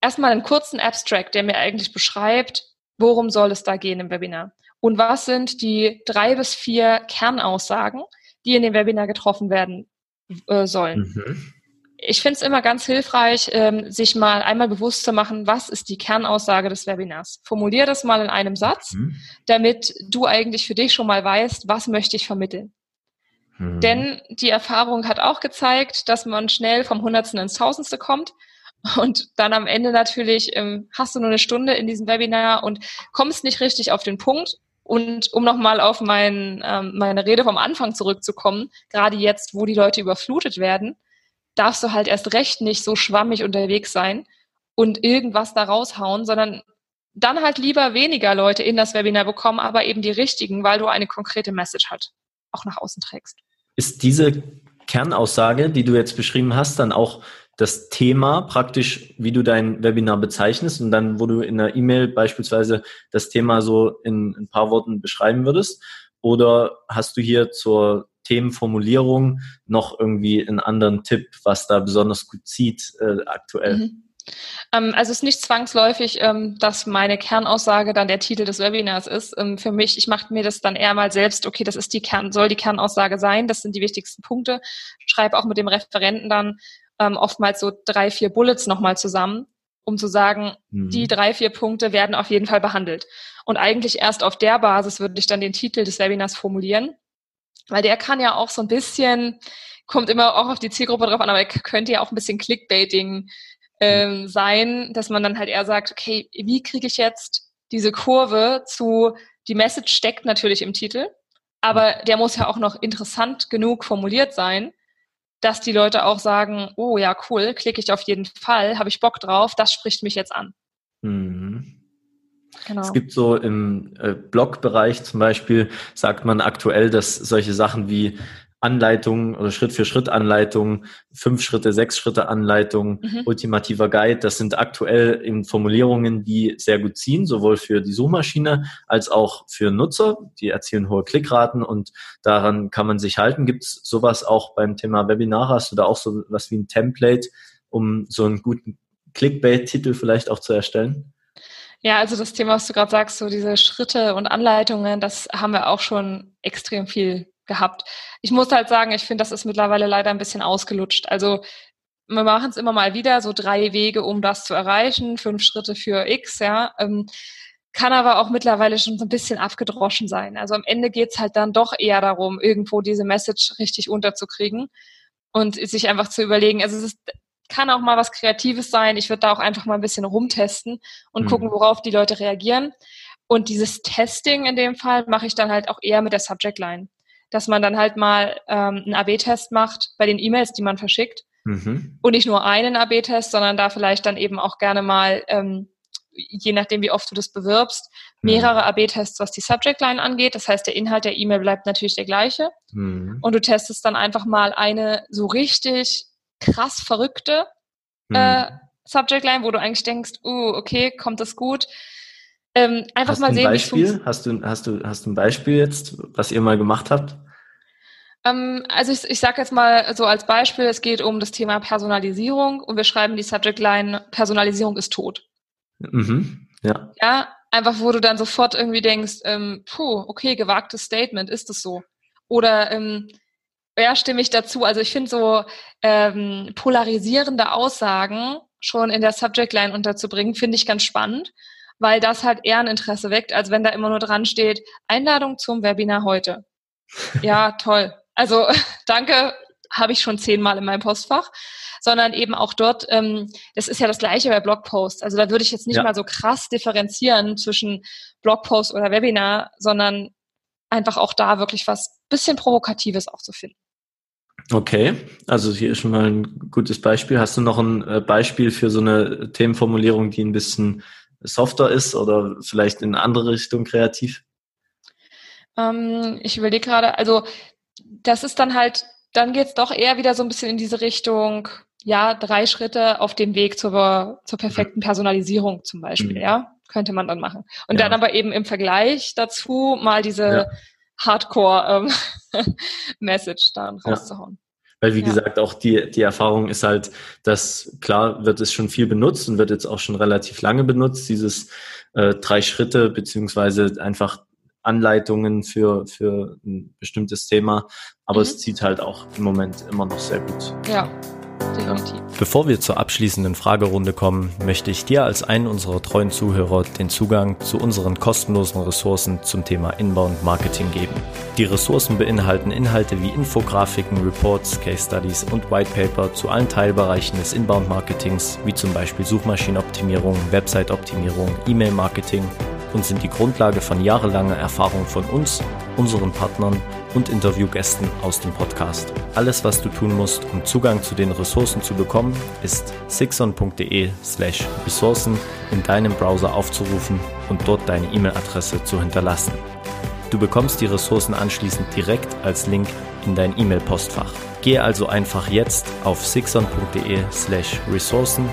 erstmal einen kurzen Abstract, der mir eigentlich beschreibt, worum soll es da gehen im Webinar? Und was sind die drei bis vier Kernaussagen, die in dem Webinar getroffen werden äh, sollen? Mhm. Ich finde es immer ganz hilfreich, ähm, sich mal einmal bewusst zu machen, was ist die Kernaussage des Webinars. Formulier das mal in einem Satz, mhm. damit du eigentlich für dich schon mal weißt, was möchte ich vermitteln. Mhm. Denn die Erfahrung hat auch gezeigt, dass man schnell vom Hundertsten ins Tausendste kommt und dann am Ende natürlich ähm, hast du nur eine Stunde in diesem Webinar und kommst nicht richtig auf den Punkt. Und um nochmal auf mein, ähm, meine Rede vom Anfang zurückzukommen, gerade jetzt, wo die Leute überflutet werden, darfst du halt erst recht nicht so schwammig unterwegs sein und irgendwas da raushauen, sondern dann halt lieber weniger Leute in das Webinar bekommen, aber eben die richtigen, weil du eine konkrete Message halt auch nach außen trägst. Ist diese Kernaussage, die du jetzt beschrieben hast, dann auch das Thema praktisch, wie du dein Webinar bezeichnest und dann, wo du in einer E-Mail beispielsweise das Thema so in ein paar Worten beschreiben würdest? Oder hast du hier zur Themenformulierung noch irgendwie einen anderen Tipp, was da besonders gut zieht äh, aktuell? Mhm. Ähm, also es ist nicht zwangsläufig, ähm, dass meine Kernaussage dann der Titel des Webinars ist. Ähm, für mich, ich mache mir das dann eher mal selbst, okay, das ist die Kern, soll die Kernaussage sein, das sind die wichtigsten Punkte. Schreibe auch mit dem Referenten dann oftmals so drei, vier Bullets nochmal zusammen, um zu sagen, mhm. die drei, vier Punkte werden auf jeden Fall behandelt. Und eigentlich erst auf der Basis würde ich dann den Titel des Webinars formulieren, weil der kann ja auch so ein bisschen, kommt immer auch auf die Zielgruppe drauf an, aber er könnte ja auch ein bisschen Clickbaiting ähm, sein, dass man dann halt eher sagt, okay, wie kriege ich jetzt diese Kurve zu, die Message steckt natürlich im Titel, aber der muss ja auch noch interessant genug formuliert sein, dass die Leute auch sagen, oh ja, cool, klicke ich auf jeden Fall, habe ich Bock drauf, das spricht mich jetzt an. Mhm. Genau. Es gibt so im äh, Blogbereich zum Beispiel, sagt man aktuell, dass solche Sachen wie Anleitungen oder Schritt-für-Schritt-Anleitungen, fünf Schritte, sechs Schritte Anleitungen, mhm. ultimativer Guide. Das sind aktuell in Formulierungen, die sehr gut ziehen, sowohl für die Suchmaschine als auch für Nutzer. Die erzielen hohe Klickraten und daran kann man sich halten. Gibt es sowas auch beim Thema Webinar? Hast du da auch so was wie ein Template, um so einen guten Clickbait-Titel vielleicht auch zu erstellen? Ja, also das Thema, was du gerade sagst, so diese Schritte und Anleitungen, das haben wir auch schon extrem viel gehabt. Ich muss halt sagen, ich finde, das ist mittlerweile leider ein bisschen ausgelutscht. Also wir machen es immer mal wieder, so drei Wege, um das zu erreichen, fünf Schritte für X, ja. Ähm, kann aber auch mittlerweile schon so ein bisschen abgedroschen sein. Also am Ende geht's halt dann doch eher darum, irgendwo diese Message richtig unterzukriegen und sich einfach zu überlegen, also es ist, kann auch mal was Kreatives sein. Ich würde da auch einfach mal ein bisschen rumtesten und mhm. gucken, worauf die Leute reagieren. Und dieses Testing in dem Fall mache ich dann halt auch eher mit der Subject Line dass man dann halt mal ähm, einen AB-Test macht bei den E-Mails, die man verschickt. Mhm. Und nicht nur einen AB-Test, sondern da vielleicht dann eben auch gerne mal, ähm, je nachdem, wie oft du das bewirbst, mhm. mehrere mhm. AB-Tests, was die Subject Line angeht. Das heißt, der Inhalt der E-Mail bleibt natürlich der gleiche. Mhm. Und du testest dann einfach mal eine so richtig krass verrückte äh, mhm. Subject Line, wo du eigentlich denkst, uh, okay, kommt das gut? Ähm, einfach hast mal sehen, Beispiel? Hast du, hast, du, hast du ein Beispiel jetzt, was ihr mal gemacht habt? Ähm, also ich, ich sage jetzt mal so als Beispiel, es geht um das Thema Personalisierung und wir schreiben die Subject Line, Personalisierung ist tot. Mhm, ja. Ja, einfach wo du dann sofort irgendwie denkst, ähm, puh, okay, gewagtes Statement, ist es so? Oder ähm, ja, stimme ich dazu. Also ich finde so ähm, polarisierende Aussagen schon in der Subject Line unterzubringen, finde ich ganz spannend weil das halt eher ein Interesse weckt, als wenn da immer nur dran steht, Einladung zum Webinar heute. Ja, toll. Also danke, habe ich schon zehnmal in meinem Postfach, sondern eben auch dort, ähm, das ist ja das gleiche bei Blogposts. Also da würde ich jetzt nicht ja. mal so krass differenzieren zwischen Blogpost oder Webinar, sondern einfach auch da wirklich was bisschen Provokatives auch zu finden. Okay, also hier ist schon mal ein gutes Beispiel. Hast du noch ein äh, Beispiel für so eine Themenformulierung, die ein bisschen softer ist oder vielleicht in eine andere Richtung kreativ? Ähm, ich überlege gerade, also das ist dann halt, dann geht es doch eher wieder so ein bisschen in diese Richtung, ja, drei Schritte auf dem Weg zur, zur perfekten Personalisierung zum Beispiel, mhm. ja, könnte man dann machen. Und ja. dann aber eben im Vergleich dazu mal diese ja. Hardcore-Message ähm, dann rauszuhauen. Weil, wie ja. gesagt, auch die, die Erfahrung ist halt, dass klar wird es schon viel benutzt und wird jetzt auch schon relativ lange benutzt, dieses äh, drei Schritte beziehungsweise einfach Anleitungen für, für ein bestimmtes Thema. Aber mhm. es zieht halt auch im Moment immer noch sehr gut. Ja, definitiv. Bevor wir zur abschließenden Fragerunde kommen, möchte ich dir als einen unserer treuen Zuhörer den Zugang zu unseren kostenlosen Ressourcen zum Thema Inbound Marketing geben. Die Ressourcen beinhalten Inhalte wie Infografiken, Reports, Case Studies und White Paper zu allen Teilbereichen des Inbound Marketings, wie zum Beispiel Suchmaschinenoptimierung, Website-Optimierung, E-Mail-Marketing und sind die Grundlage von jahrelanger Erfahrung von uns, unseren Partnern und Interviewgästen aus dem Podcast. Alles, was du tun musst, um Zugang zu den Ressourcen zu bekommen, ist sixon.de slash Ressourcen in deinem Browser aufzurufen und dort deine E-Mail-Adresse zu hinterlassen. Du bekommst die Ressourcen anschließend direkt als Link in dein E-Mail-Postfach. Gehe also einfach jetzt auf sixon.de slash Ressourcen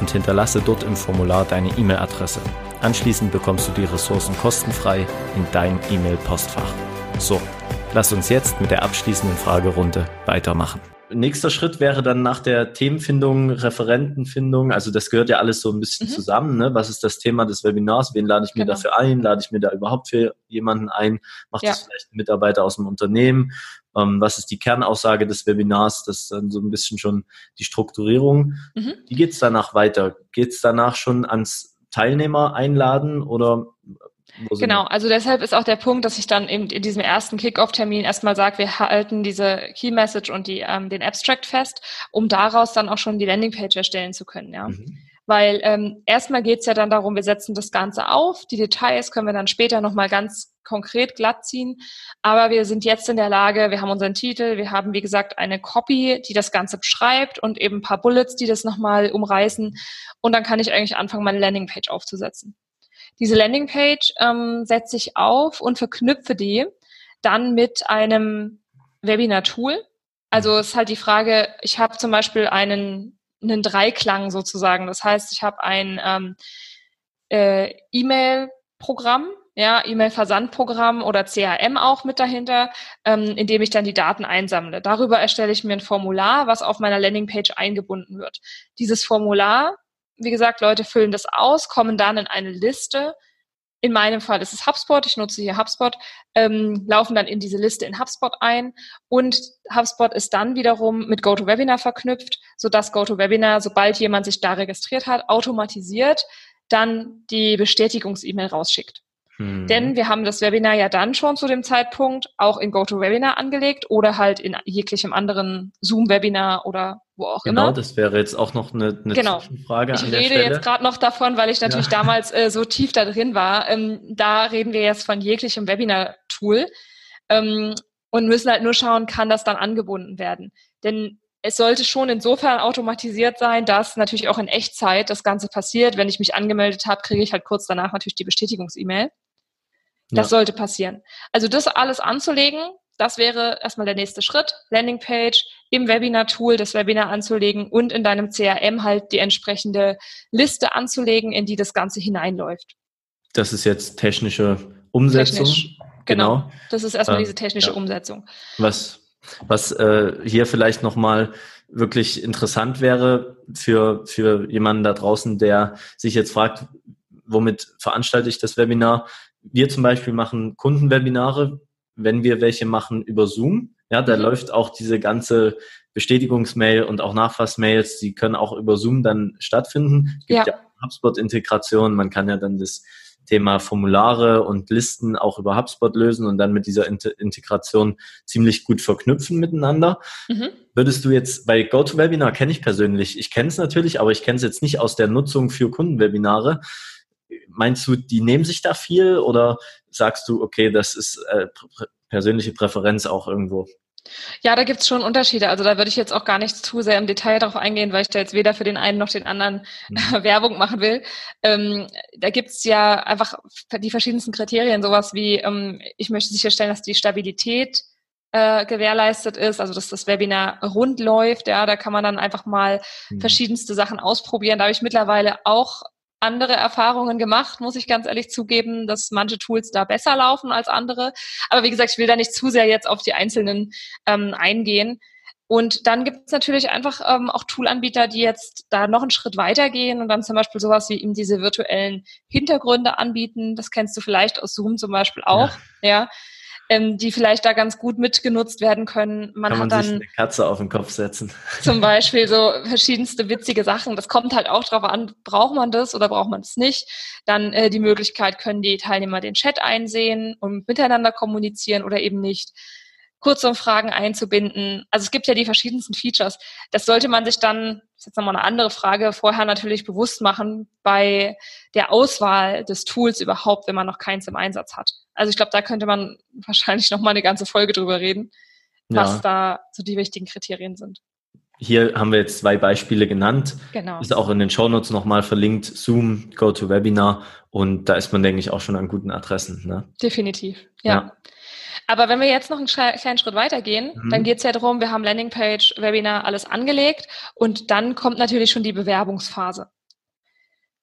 und hinterlasse dort im Formular deine E-Mail-Adresse. Anschließend bekommst du die Ressourcen kostenfrei in dein E-Mail-Postfach. So, Lass uns jetzt mit der abschließenden Fragerunde weitermachen. Nächster Schritt wäre dann nach der Themenfindung, Referentenfindung. Also das gehört ja alles so ein bisschen mhm. zusammen. Ne? Was ist das Thema des Webinars? Wen lade ich mir genau. dafür ein? Lade ich mir da überhaupt für jemanden ein? Macht ja. das vielleicht ein Mitarbeiter aus dem Unternehmen? Ähm, was ist die Kernaussage des Webinars? Das ist dann so ein bisschen schon die Strukturierung. Mhm. Wie geht's danach weiter? Geht's danach schon ans Teilnehmer einladen oder Genau, also deshalb ist auch der Punkt, dass ich dann eben in diesem ersten Kick-Off-Termin erstmal sage, wir halten diese Key-Message und die, ähm, den Abstract fest, um daraus dann auch schon die Landingpage erstellen zu können. Ja. Mhm. Weil ähm, erstmal geht's ja dann darum, wir setzen das Ganze auf. Die Details können wir dann später nochmal ganz konkret glatt ziehen. Aber wir sind jetzt in der Lage, wir haben unseren Titel, wir haben, wie gesagt, eine Copy, die das Ganze beschreibt und eben ein paar Bullets, die das nochmal umreißen. Und dann kann ich eigentlich anfangen, meine Landingpage aufzusetzen. Diese Landingpage ähm, setze ich auf und verknüpfe die dann mit einem Webinar-Tool. Also es ist halt die Frage, ich habe zum Beispiel einen, einen Dreiklang sozusagen. Das heißt, ich habe ein ähm, äh, E-Mail-Programm, ja, E-Mail-Versandprogramm oder CRM auch mit dahinter, ähm, in dem ich dann die Daten einsammle. Darüber erstelle ich mir ein Formular, was auf meiner Landingpage eingebunden wird. Dieses Formular wie gesagt, Leute füllen das aus, kommen dann in eine Liste. In meinem Fall ist es HubSpot, ich nutze hier HubSpot, ähm, laufen dann in diese Liste in HubSpot ein und HubSpot ist dann wiederum mit GoToWebinar verknüpft, sodass GoToWebinar, sobald jemand sich da registriert hat, automatisiert dann die Bestätigungs-E-Mail rausschickt. Mhm. Denn wir haben das Webinar ja dann schon zu dem Zeitpunkt auch in GoToWebinar angelegt oder halt in jeglichem anderen Zoom-Webinar oder wo auch genau, immer. Genau, das wäre jetzt auch noch eine, eine genau. Frage. Ich rede jetzt gerade noch davon, weil ich natürlich ja. damals äh, so tief da drin war. Ähm, da reden wir jetzt von jeglichem Webinar-Tool ähm, und müssen halt nur schauen, kann das dann angebunden werden. Denn es sollte schon insofern automatisiert sein, dass natürlich auch in Echtzeit das Ganze passiert. Wenn ich mich angemeldet habe, kriege ich halt kurz danach natürlich die Bestätigungs-E-Mail. Das ja. sollte passieren. Also das alles anzulegen, das wäre erstmal der nächste Schritt. Landingpage im Webinar-Tool das Webinar anzulegen und in deinem CRM halt die entsprechende Liste anzulegen, in die das Ganze hineinläuft. Das ist jetzt technische Umsetzung. Technisch, genau. genau. Das ist erstmal äh, diese technische ja. Umsetzung. Was, was äh, hier vielleicht nochmal wirklich interessant wäre für, für jemanden da draußen, der sich jetzt fragt, womit veranstalte ich das Webinar? wir zum Beispiel machen Kundenwebinare, wenn wir welche machen über Zoom. Ja, da mhm. läuft auch diese ganze Bestätigungsmail und auch Nachfassmails, die können auch über Zoom dann stattfinden. Es gibt ja, ja HubSpot-Integration, man kann ja dann das Thema Formulare und Listen auch über HubSpot lösen und dann mit dieser Integration ziemlich gut verknüpfen miteinander. Mhm. Würdest du jetzt bei GoToWebinar kenne ich persönlich, ich kenne es natürlich, aber ich kenne es jetzt nicht aus der Nutzung für Kundenwebinare meinst du, die nehmen sich da viel oder sagst du, okay, das ist äh, persönliche Präferenz auch irgendwo? Ja, da gibt's schon Unterschiede. Also da würde ich jetzt auch gar nicht zu sehr im Detail darauf eingehen, weil ich da jetzt weder für den einen noch den anderen mhm. Werbung machen will. Ähm, da gibt's ja einfach die verschiedensten Kriterien, sowas wie, ähm, ich möchte sicherstellen, dass die Stabilität äh, gewährleistet ist, also dass das Webinar rund läuft. Ja, da kann man dann einfach mal mhm. verschiedenste Sachen ausprobieren. Da habe ich mittlerweile auch andere Erfahrungen gemacht, muss ich ganz ehrlich zugeben, dass manche Tools da besser laufen als andere. Aber wie gesagt, ich will da nicht zu sehr jetzt auf die einzelnen ähm, eingehen. Und dann gibt es natürlich einfach ähm, auch Toolanbieter, die jetzt da noch einen Schritt weitergehen und dann zum Beispiel sowas wie eben diese virtuellen Hintergründe anbieten. Das kennst du vielleicht aus Zoom zum Beispiel auch, ja. ja ähm, die vielleicht da ganz gut mitgenutzt werden können. Man Kann man hat dann sich eine Katze auf den Kopf setzen. Zum Beispiel so verschiedenste witzige Sachen. Das kommt halt auch drauf an, braucht man das oder braucht man es nicht. Dann äh, die Möglichkeit, können die Teilnehmer den Chat einsehen und miteinander kommunizieren oder eben nicht. Kurzumfragen einzubinden. Also es gibt ja die verschiedensten Features. Das sollte man sich dann, ist jetzt nochmal eine andere Frage, vorher natürlich bewusst machen bei der Auswahl des Tools überhaupt, wenn man noch keins im Einsatz hat. Also ich glaube, da könnte man wahrscheinlich nochmal eine ganze Folge drüber reden, was ja. da so die wichtigen Kriterien sind. Hier haben wir jetzt zwei Beispiele genannt. Genau. Ist auch in den Shownotes nochmal verlinkt. Zoom, GoToWebinar und da ist man, denke ich, auch schon an guten Adressen. Ne? Definitiv, ja. ja. Aber wenn wir jetzt noch einen kleinen Schritt weitergehen, mhm. dann geht es ja darum, wir haben Landingpage, Webinar, alles angelegt und dann kommt natürlich schon die Bewerbungsphase.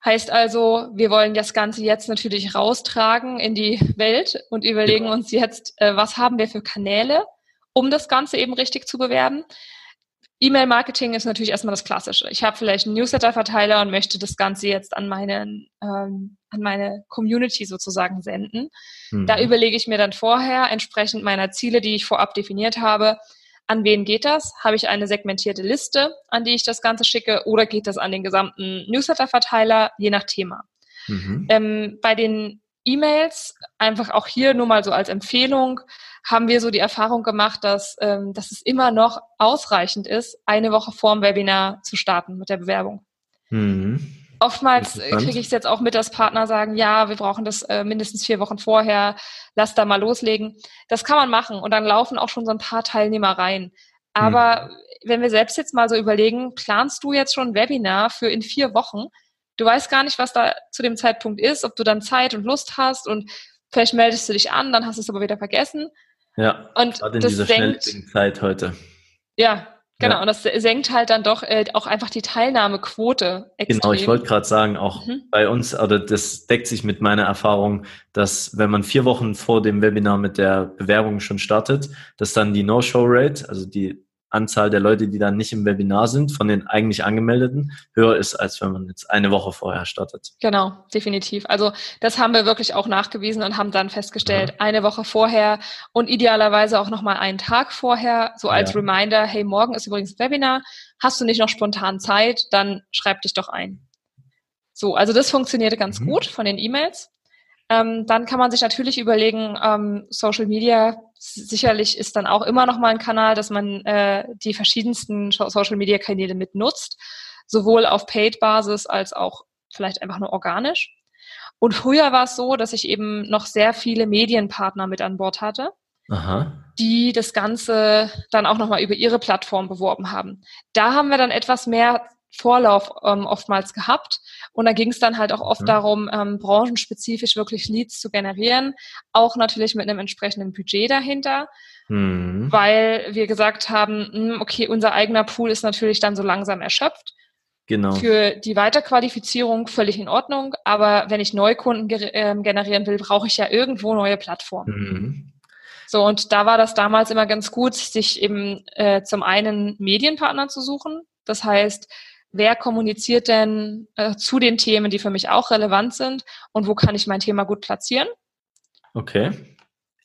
Heißt also, wir wollen das Ganze jetzt natürlich raustragen in die Welt und überlegen ja. uns jetzt, äh, was haben wir für Kanäle, um das Ganze eben richtig zu bewerben. E-Mail-Marketing ist natürlich erstmal das Klassische. Ich habe vielleicht einen Newsletter-Verteiler und möchte das Ganze jetzt an, meinen, ähm, an meine Community sozusagen senden. Mhm. Da überlege ich mir dann vorher, entsprechend meiner Ziele, die ich vorab definiert habe, an wen geht das? Habe ich eine segmentierte Liste, an die ich das Ganze schicke, oder geht das an den gesamten Newsletter-Verteiler, je nach Thema? Mhm. Ähm, bei den E-Mails, einfach auch hier nur mal so als Empfehlung, haben wir so die Erfahrung gemacht, dass, ähm, dass es immer noch ausreichend ist, eine Woche vor dem Webinar zu starten mit der Bewerbung. Mhm. Oftmals kriege ich es jetzt auch mit, dass Partner sagen, ja, wir brauchen das äh, mindestens vier Wochen vorher, lass da mal loslegen. Das kann man machen und dann laufen auch schon so ein paar Teilnehmer rein. Aber mhm. wenn wir selbst jetzt mal so überlegen, planst du jetzt schon ein Webinar für in vier Wochen? Du weißt gar nicht, was da zu dem Zeitpunkt ist, ob du dann Zeit und Lust hast und vielleicht meldest du dich an, dann hast du es aber wieder vergessen. Ja, und gerade in das dieser senkt, Zeit heute. Ja, genau. Ja. Und das senkt halt dann doch äh, auch einfach die Teilnahmequote extrem. Genau, ich wollte gerade sagen, auch mhm. bei uns, oder das deckt sich mit meiner Erfahrung, dass wenn man vier Wochen vor dem Webinar mit der Bewerbung schon startet, dass dann die No-Show-Rate, also die Anzahl der Leute, die dann nicht im Webinar sind, von den eigentlich Angemeldeten, höher ist, als wenn man jetzt eine Woche vorher startet. Genau, definitiv. Also das haben wir wirklich auch nachgewiesen und haben dann festgestellt, ja. eine Woche vorher und idealerweise auch nochmal einen Tag vorher, so als ja. Reminder, hey, morgen ist übrigens Webinar, hast du nicht noch spontan Zeit, dann schreib dich doch ein. So, also das funktionierte ganz mhm. gut von den E-Mails. Ähm, dann kann man sich natürlich überlegen, ähm, Social Media sicherlich ist dann auch immer noch mal ein Kanal, dass man äh, die verschiedensten Social Media Kanäle mitnutzt, sowohl auf Paid-Basis als auch vielleicht einfach nur organisch. Und früher war es so, dass ich eben noch sehr viele Medienpartner mit an Bord hatte, Aha. die das Ganze dann auch nochmal über ihre Plattform beworben haben. Da haben wir dann etwas mehr Vorlauf ähm, oftmals gehabt. Und da ging es dann halt auch oft mhm. darum, ähm, branchenspezifisch wirklich Leads zu generieren, auch natürlich mit einem entsprechenden Budget dahinter, mhm. weil wir gesagt haben, hm, okay, unser eigener Pool ist natürlich dann so langsam erschöpft. Genau. Für die Weiterqualifizierung völlig in Ordnung, aber wenn ich Neukunden äh, generieren will, brauche ich ja irgendwo neue Plattformen. Mhm. So, und da war das damals immer ganz gut, sich eben äh, zum einen Medienpartner zu suchen. Das heißt, wer kommuniziert denn äh, zu den Themen, die für mich auch relevant sind und wo kann ich mein Thema gut platzieren. Okay.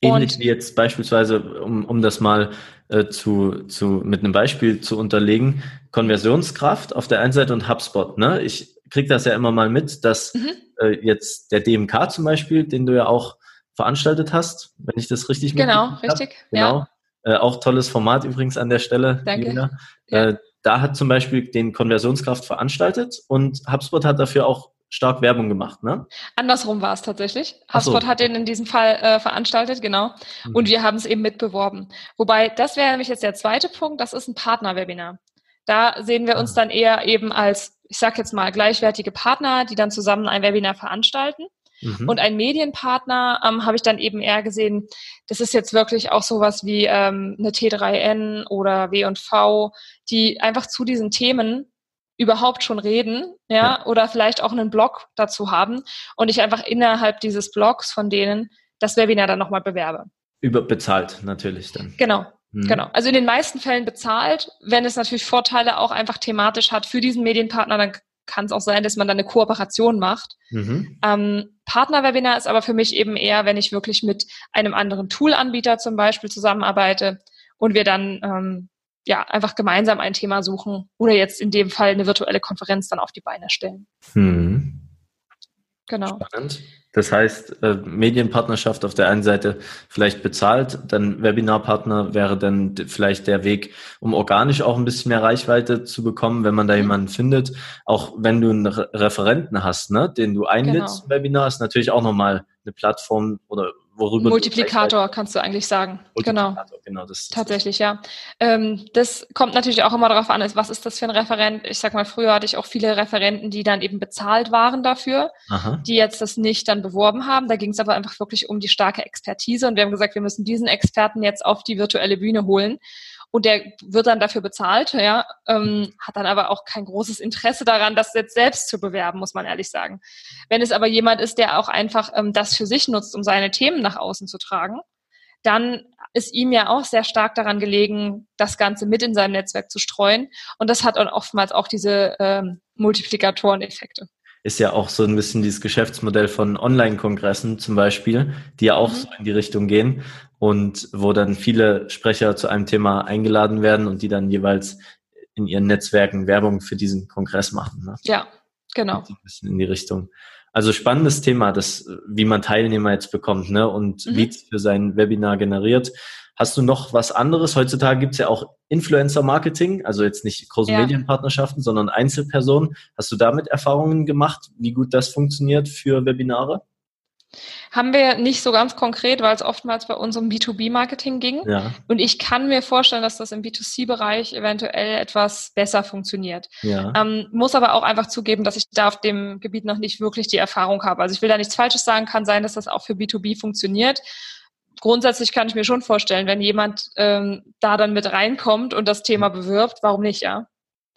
Ähnlich und, wie jetzt beispielsweise, um, um das mal äh, zu, zu, mit einem Beispiel zu unterlegen, Konversionskraft auf der einen Seite und HubSpot. Ne? Ich kriege das ja immer mal mit, dass mhm. äh, jetzt der DMK zum Beispiel, den du ja auch veranstaltet hast, wenn ich das richtig Genau, richtig. Hab. Genau. Ja. Äh, auch tolles Format übrigens an der Stelle. Danke. Ja. Äh, da hat zum Beispiel den Konversionskraft veranstaltet und HubSpot hat dafür auch stark Werbung gemacht, ne? Andersrum war es tatsächlich. HubSpot so. hat den in diesem Fall äh, veranstaltet, genau. Mhm. Und wir haben es eben mitbeworben. Wobei, das wäre nämlich jetzt der zweite Punkt, das ist ein Partnerwebinar. Da sehen wir uns ah. dann eher eben als, ich sag jetzt mal, gleichwertige Partner, die dann zusammen ein Webinar veranstalten. Mhm. Und ein Medienpartner ähm, habe ich dann eben eher gesehen, das ist jetzt wirklich auch sowas wie ähm, eine T3N oder W&V, die einfach zu diesen Themen überhaupt schon reden, ja, ja, oder vielleicht auch einen Blog dazu haben und ich einfach innerhalb dieses Blogs von denen das Webinar dann nochmal bewerbe. Überbezahlt natürlich dann. Genau, Mhm. Genau. Also in den meisten Fällen bezahlt. Wenn es natürlich Vorteile auch einfach thematisch hat für diesen Medienpartner, dann kann es auch sein, dass man dann eine Kooperation macht. Mhm. Ähm, Partnerwebinar ist aber für mich eben eher, wenn ich wirklich mit einem anderen Toolanbieter zum Beispiel zusammenarbeite und wir dann ähm, ja einfach gemeinsam ein Thema suchen oder jetzt in dem Fall eine virtuelle Konferenz dann auf die Beine stellen. Mhm. Genau. Spannend. Das heißt, äh, Medienpartnerschaft auf der einen Seite vielleicht bezahlt, dann Webinarpartner wäre dann vielleicht der Weg, um organisch auch ein bisschen mehr Reichweite zu bekommen, wenn man da mhm. jemanden findet. Auch wenn du einen Referenten hast, ne, den du einlädst genau. Webinar, ist natürlich auch nochmal eine Plattform oder worüber Multiplikator kannst du eigentlich sagen. Genau. genau das Tatsächlich, ja. Ähm, das kommt natürlich auch immer darauf an, was ist das für ein Referent? Ich sag mal, früher hatte ich auch viele Referenten, die dann eben bezahlt waren dafür, Aha. die jetzt das nicht dann beworben haben. Da ging es aber einfach wirklich um die starke Expertise und wir haben gesagt, wir müssen diesen Experten jetzt auf die virtuelle Bühne holen und der wird dann dafür bezahlt, ja, ähm, hat dann aber auch kein großes Interesse daran, das jetzt selbst zu bewerben, muss man ehrlich sagen. Wenn es aber jemand ist, der auch einfach ähm, das für sich nutzt, um seine Themen nach außen zu tragen, dann ist ihm ja auch sehr stark daran gelegen, das Ganze mit in seinem Netzwerk zu streuen. Und das hat dann oftmals auch diese ähm, Multiplikatoren-Effekte ist ja auch so ein bisschen dieses Geschäftsmodell von Online-Kongressen zum Beispiel, die ja auch mhm. so in die Richtung gehen und wo dann viele Sprecher zu einem Thema eingeladen werden und die dann jeweils in ihren Netzwerken Werbung für diesen Kongress machen. Ne? Ja, genau. Ein bisschen in die Richtung. Also spannendes Thema, das, wie man Teilnehmer jetzt bekommt ne? und mhm. Leads für sein Webinar generiert. Hast du noch was anderes? Heutzutage gibt es ja auch Influencer-Marketing, also jetzt nicht große ja. Medienpartnerschaften, sondern Einzelpersonen. Hast du damit Erfahrungen gemacht, wie gut das funktioniert für Webinare? Haben wir nicht so ganz konkret, weil es oftmals bei uns um B2B-Marketing ging. Ja. Und ich kann mir vorstellen, dass das im B2C-Bereich eventuell etwas besser funktioniert. Ja. Ähm, muss aber auch einfach zugeben, dass ich da auf dem Gebiet noch nicht wirklich die Erfahrung habe. Also ich will da nichts Falsches sagen, kann sein, dass das auch für B2B funktioniert grundsätzlich kann ich mir schon vorstellen, wenn jemand ähm, da dann mit reinkommt und das Thema bewirbt, warum nicht, ja?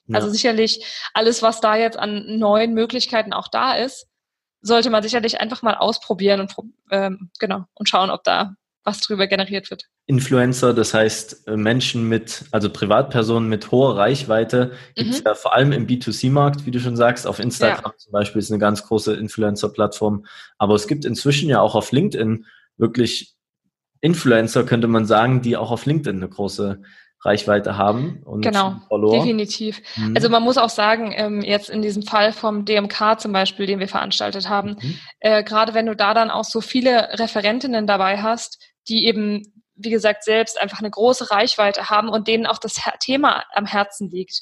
ja? Also sicherlich alles, was da jetzt an neuen Möglichkeiten auch da ist, sollte man sicherlich einfach mal ausprobieren und ähm, genau und schauen, ob da was drüber generiert wird. Influencer, das heißt äh, Menschen mit, also Privatpersonen mit hoher Reichweite, gibt es mhm. ja vor allem im B2C-Markt, wie du schon sagst. Auf Instagram ja. zum Beispiel ist eine ganz große Influencer-Plattform. Aber es gibt inzwischen ja auch auf LinkedIn wirklich Influencer, könnte man sagen, die auch auf LinkedIn eine große Reichweite haben und genau, Follower. definitiv. Mhm. Also man muss auch sagen, ähm, jetzt in diesem Fall vom DMK zum Beispiel, den wir veranstaltet haben, mhm. äh, gerade wenn du da dann auch so viele Referentinnen dabei hast, die eben, wie gesagt, selbst einfach eine große Reichweite haben und denen auch das Thema am Herzen liegt,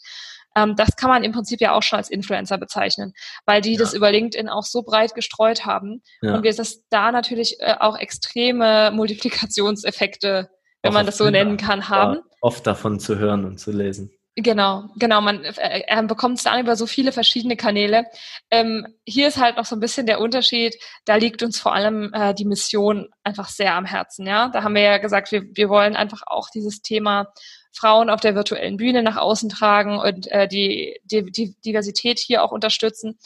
ähm, das kann man im Prinzip ja auch schon als Influencer bezeichnen, weil die ja. das über LinkedIn auch so breit gestreut haben ja. und wir das da natürlich äh, auch extreme Multiplikationseffekte, wenn auch man das so nennen kann, haben. Oft davon zu hören und zu lesen. Genau, genau. Man äh, äh bekommt es dann über so viele verschiedene Kanäle. Ähm, hier ist halt noch so ein bisschen der Unterschied. Da liegt uns vor allem äh, die Mission einfach sehr am Herzen. Ja, da haben wir ja gesagt, wir, wir wollen einfach auch dieses Thema Frauen auf der virtuellen Bühne nach außen tragen und äh, die, die, die Diversität hier auch unterstützen.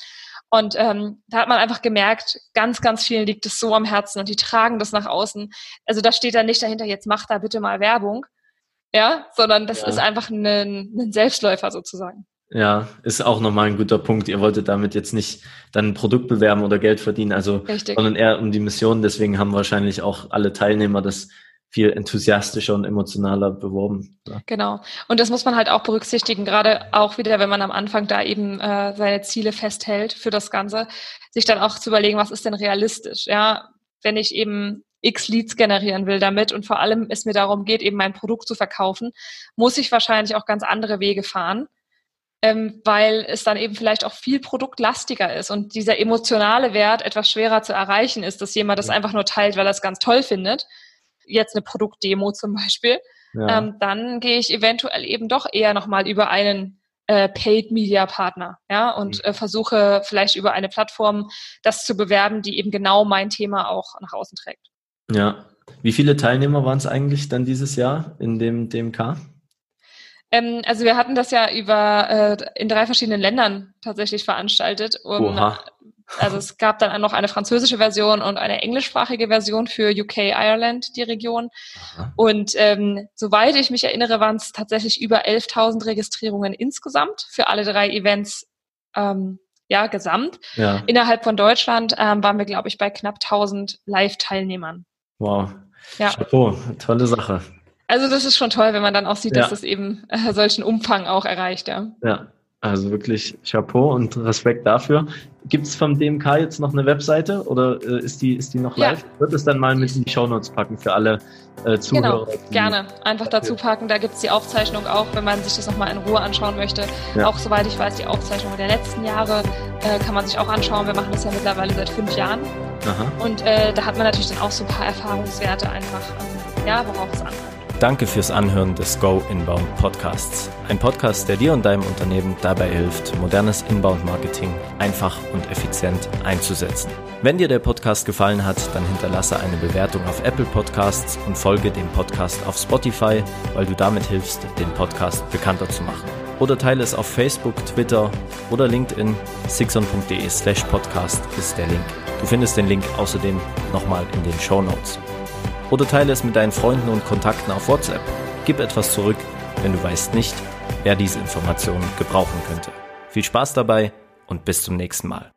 Und ähm, da hat man einfach gemerkt, ganz, ganz vielen liegt es so am Herzen und die tragen das nach außen. Also da steht dann nicht dahinter, jetzt mach da bitte mal Werbung, ja, sondern das ja. ist einfach ein, ein Selbstläufer sozusagen. Ja, ist auch nochmal ein guter Punkt. Ihr wolltet damit jetzt nicht dann ein Produkt bewerben oder Geld verdienen, also Richtig. sondern eher um die Mission. Deswegen haben wahrscheinlich auch alle Teilnehmer das viel enthusiastischer und emotionaler beworben. Ja. Genau. Und das muss man halt auch berücksichtigen, gerade auch wieder, wenn man am Anfang da eben äh, seine Ziele festhält für das Ganze, sich dann auch zu überlegen, was ist denn realistisch? Ja, wenn ich eben X Leads generieren will damit und vor allem es mir darum geht, eben mein Produkt zu verkaufen, muss ich wahrscheinlich auch ganz andere Wege fahren, ähm, weil es dann eben vielleicht auch viel produktlastiger ist und dieser emotionale Wert etwas schwerer zu erreichen ist, dass jemand das einfach nur teilt, weil er es ganz toll findet jetzt eine Produktdemo zum Beispiel, ja. ähm, dann gehe ich eventuell eben doch eher nochmal über einen äh, Paid Media Partner, ja, und mhm. äh, versuche vielleicht über eine Plattform das zu bewerben, die eben genau mein Thema auch nach außen trägt. Ja. Wie viele Teilnehmer waren es eigentlich dann dieses Jahr in dem DMK? Ähm, also wir hatten das ja über äh, in drei verschiedenen Ländern tatsächlich veranstaltet. Um, Oha. Also es gab dann noch eine französische Version und eine englischsprachige Version für UK, Ireland, die Region. Aha. Und ähm, soweit ich mich erinnere, waren es tatsächlich über 11.000 Registrierungen insgesamt für alle drei Events. Ähm, ja, gesamt. Ja. Innerhalb von Deutschland ähm, waren wir, glaube ich, bei knapp 1000 Live-Teilnehmern. Wow. Ja. Chapeau, tolle Sache. Also das ist schon toll, wenn man dann auch sieht, ja. dass das eben äh, solchen Umfang auch erreicht. Ja. ja, also wirklich Chapeau und Respekt dafür. Gibt es vom DMK jetzt noch eine Webseite oder äh, ist, die, ist die noch live? Ja. Wird es dann mal mit in die Shownotes packen für alle äh, Zuhörer? Genau, gerne. Einfach dazu packen. Da gibt es die Aufzeichnung auch, wenn man sich das nochmal in Ruhe anschauen möchte. Ja. Auch soweit ich weiß, die Aufzeichnung der letzten Jahre äh, kann man sich auch anschauen. Wir machen das ja mittlerweile seit fünf Jahren. Aha. Und äh, da hat man natürlich dann auch so ein paar Erfahrungswerte einfach, ähm, ja, worauf es ankommt. Danke fürs Anhören des Go Inbound Podcasts. Ein Podcast, der dir und deinem Unternehmen dabei hilft, modernes Inbound-Marketing einfach und effizient einzusetzen. Wenn dir der Podcast gefallen hat, dann hinterlasse eine Bewertung auf Apple Podcasts und folge dem Podcast auf Spotify, weil du damit hilfst, den Podcast bekannter zu machen. Oder teile es auf Facebook, Twitter oder LinkedIn. sixon.de slash podcast ist der Link. Du findest den Link außerdem nochmal in den Show Notes oder teile es mit deinen Freunden und Kontakten auf WhatsApp. Gib etwas zurück, wenn du weißt nicht, wer diese Informationen gebrauchen könnte. Viel Spaß dabei und bis zum nächsten Mal.